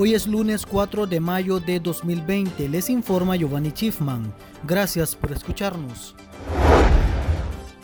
Hoy es lunes 4 de mayo de 2020. Les informa Giovanni Schiffman. Gracias por escucharnos.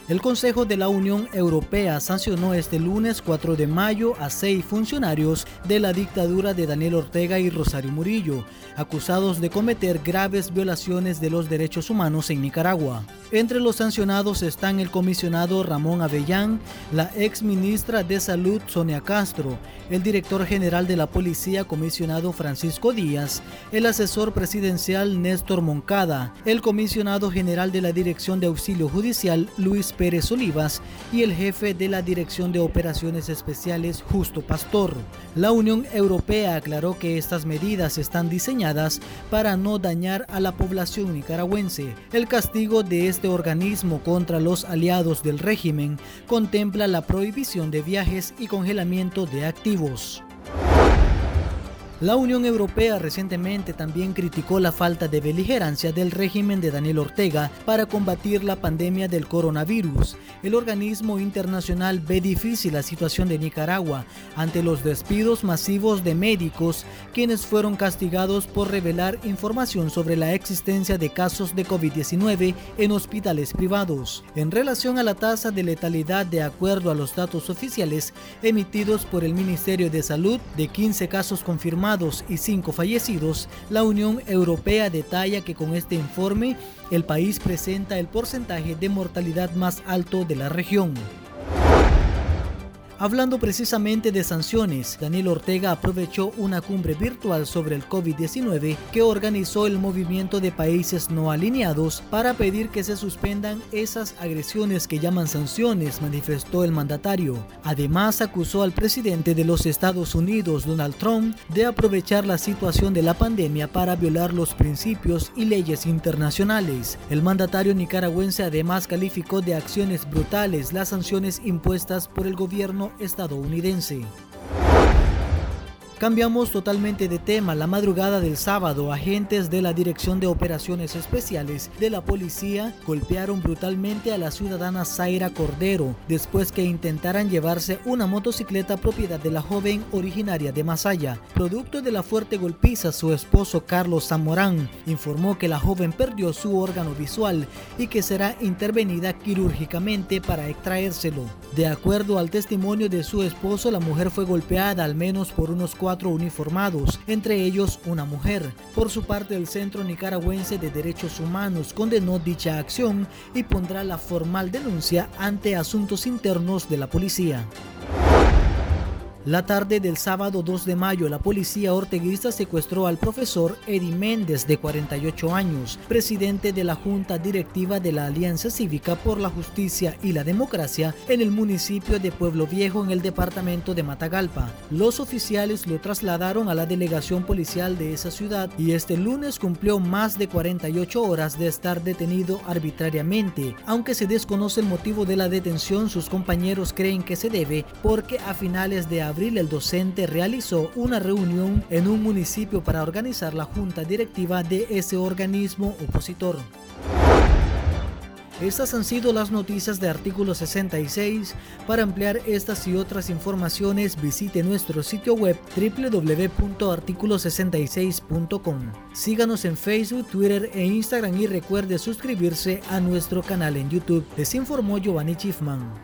El Consejo de la Unión Europea sancionó este lunes 4 de mayo a seis funcionarios de la dictadura de Daniel Ortega y Rosario Murillo, acusados de cometer graves violaciones de los derechos humanos en Nicaragua. Entre los sancionados están el comisionado Ramón Avellán, la ex ministra de Salud Sonia Castro, el director general de la policía comisionado Francisco Díaz, el asesor presidencial Néstor Moncada, el comisionado general de la Dirección de Auxilio Judicial Luis Pérez Olivas y el jefe de la Dirección de Operaciones Especiales Justo Pastor. La Unión Europea aclaró que estas medidas están diseñadas para no dañar a la población nicaragüense. El castigo de este organismo contra los aliados del régimen contempla la prohibición de viajes y congelamiento de activos. La Unión Europea recientemente también criticó la falta de beligerancia del régimen de Daniel Ortega para combatir la pandemia del coronavirus. El organismo internacional ve difícil la situación de Nicaragua ante los despidos masivos de médicos quienes fueron castigados por revelar información sobre la existencia de casos de COVID-19 en hospitales privados. En relación a la tasa de letalidad de acuerdo a los datos oficiales emitidos por el Ministerio de Salud de 15 casos confirmados y cinco fallecidos, la Unión Europea detalla que con este informe el país presenta el porcentaje de mortalidad más alto de la región. Hablando precisamente de sanciones, Daniel Ortega aprovechó una cumbre virtual sobre el COVID-19 que organizó el movimiento de países no alineados para pedir que se suspendan esas agresiones que llaman sanciones, manifestó el mandatario. Además, acusó al presidente de los Estados Unidos, Donald Trump, de aprovechar la situación de la pandemia para violar los principios y leyes internacionales. El mandatario nicaragüense además calificó de acciones brutales las sanciones impuestas por el gobierno estadounidense. Cambiamos totalmente de tema. La madrugada del sábado, agentes de la Dirección de Operaciones Especiales de la policía golpearon brutalmente a la ciudadana Zaira Cordero después que intentaran llevarse una motocicleta propiedad de la joven originaria de Masaya. Producto de la fuerte golpiza, su esposo Carlos Zamorán informó que la joven perdió su órgano visual y que será intervenida quirúrgicamente para extraérselo. De acuerdo al testimonio de su esposo, la mujer fue golpeada al menos por unos cuatro uniformados, entre ellos una mujer. Por su parte, el Centro Nicaragüense de Derechos Humanos condenó dicha acción y pondrá la formal denuncia ante asuntos internos de la policía. La tarde del sábado 2 de mayo, la policía orteguista secuestró al profesor Eddie Méndez, de 48 años, presidente de la Junta Directiva de la Alianza Cívica por la Justicia y la Democracia en el municipio de Pueblo Viejo, en el departamento de Matagalpa. Los oficiales lo trasladaron a la delegación policial de esa ciudad y este lunes cumplió más de 48 horas de estar detenido arbitrariamente. Aunque se desconoce el motivo de la detención, sus compañeros creen que se debe porque a finales de abril abril el docente realizó una reunión en un municipio para organizar la junta directiva de ese organismo opositor. Estas han sido las noticias de artículo 66. Para ampliar estas y otras informaciones visite nuestro sitio web www.articulo66.com. Síganos en Facebook, Twitter e Instagram y recuerde suscribirse a nuestro canal en YouTube. Les informó Giovanni Schiffman.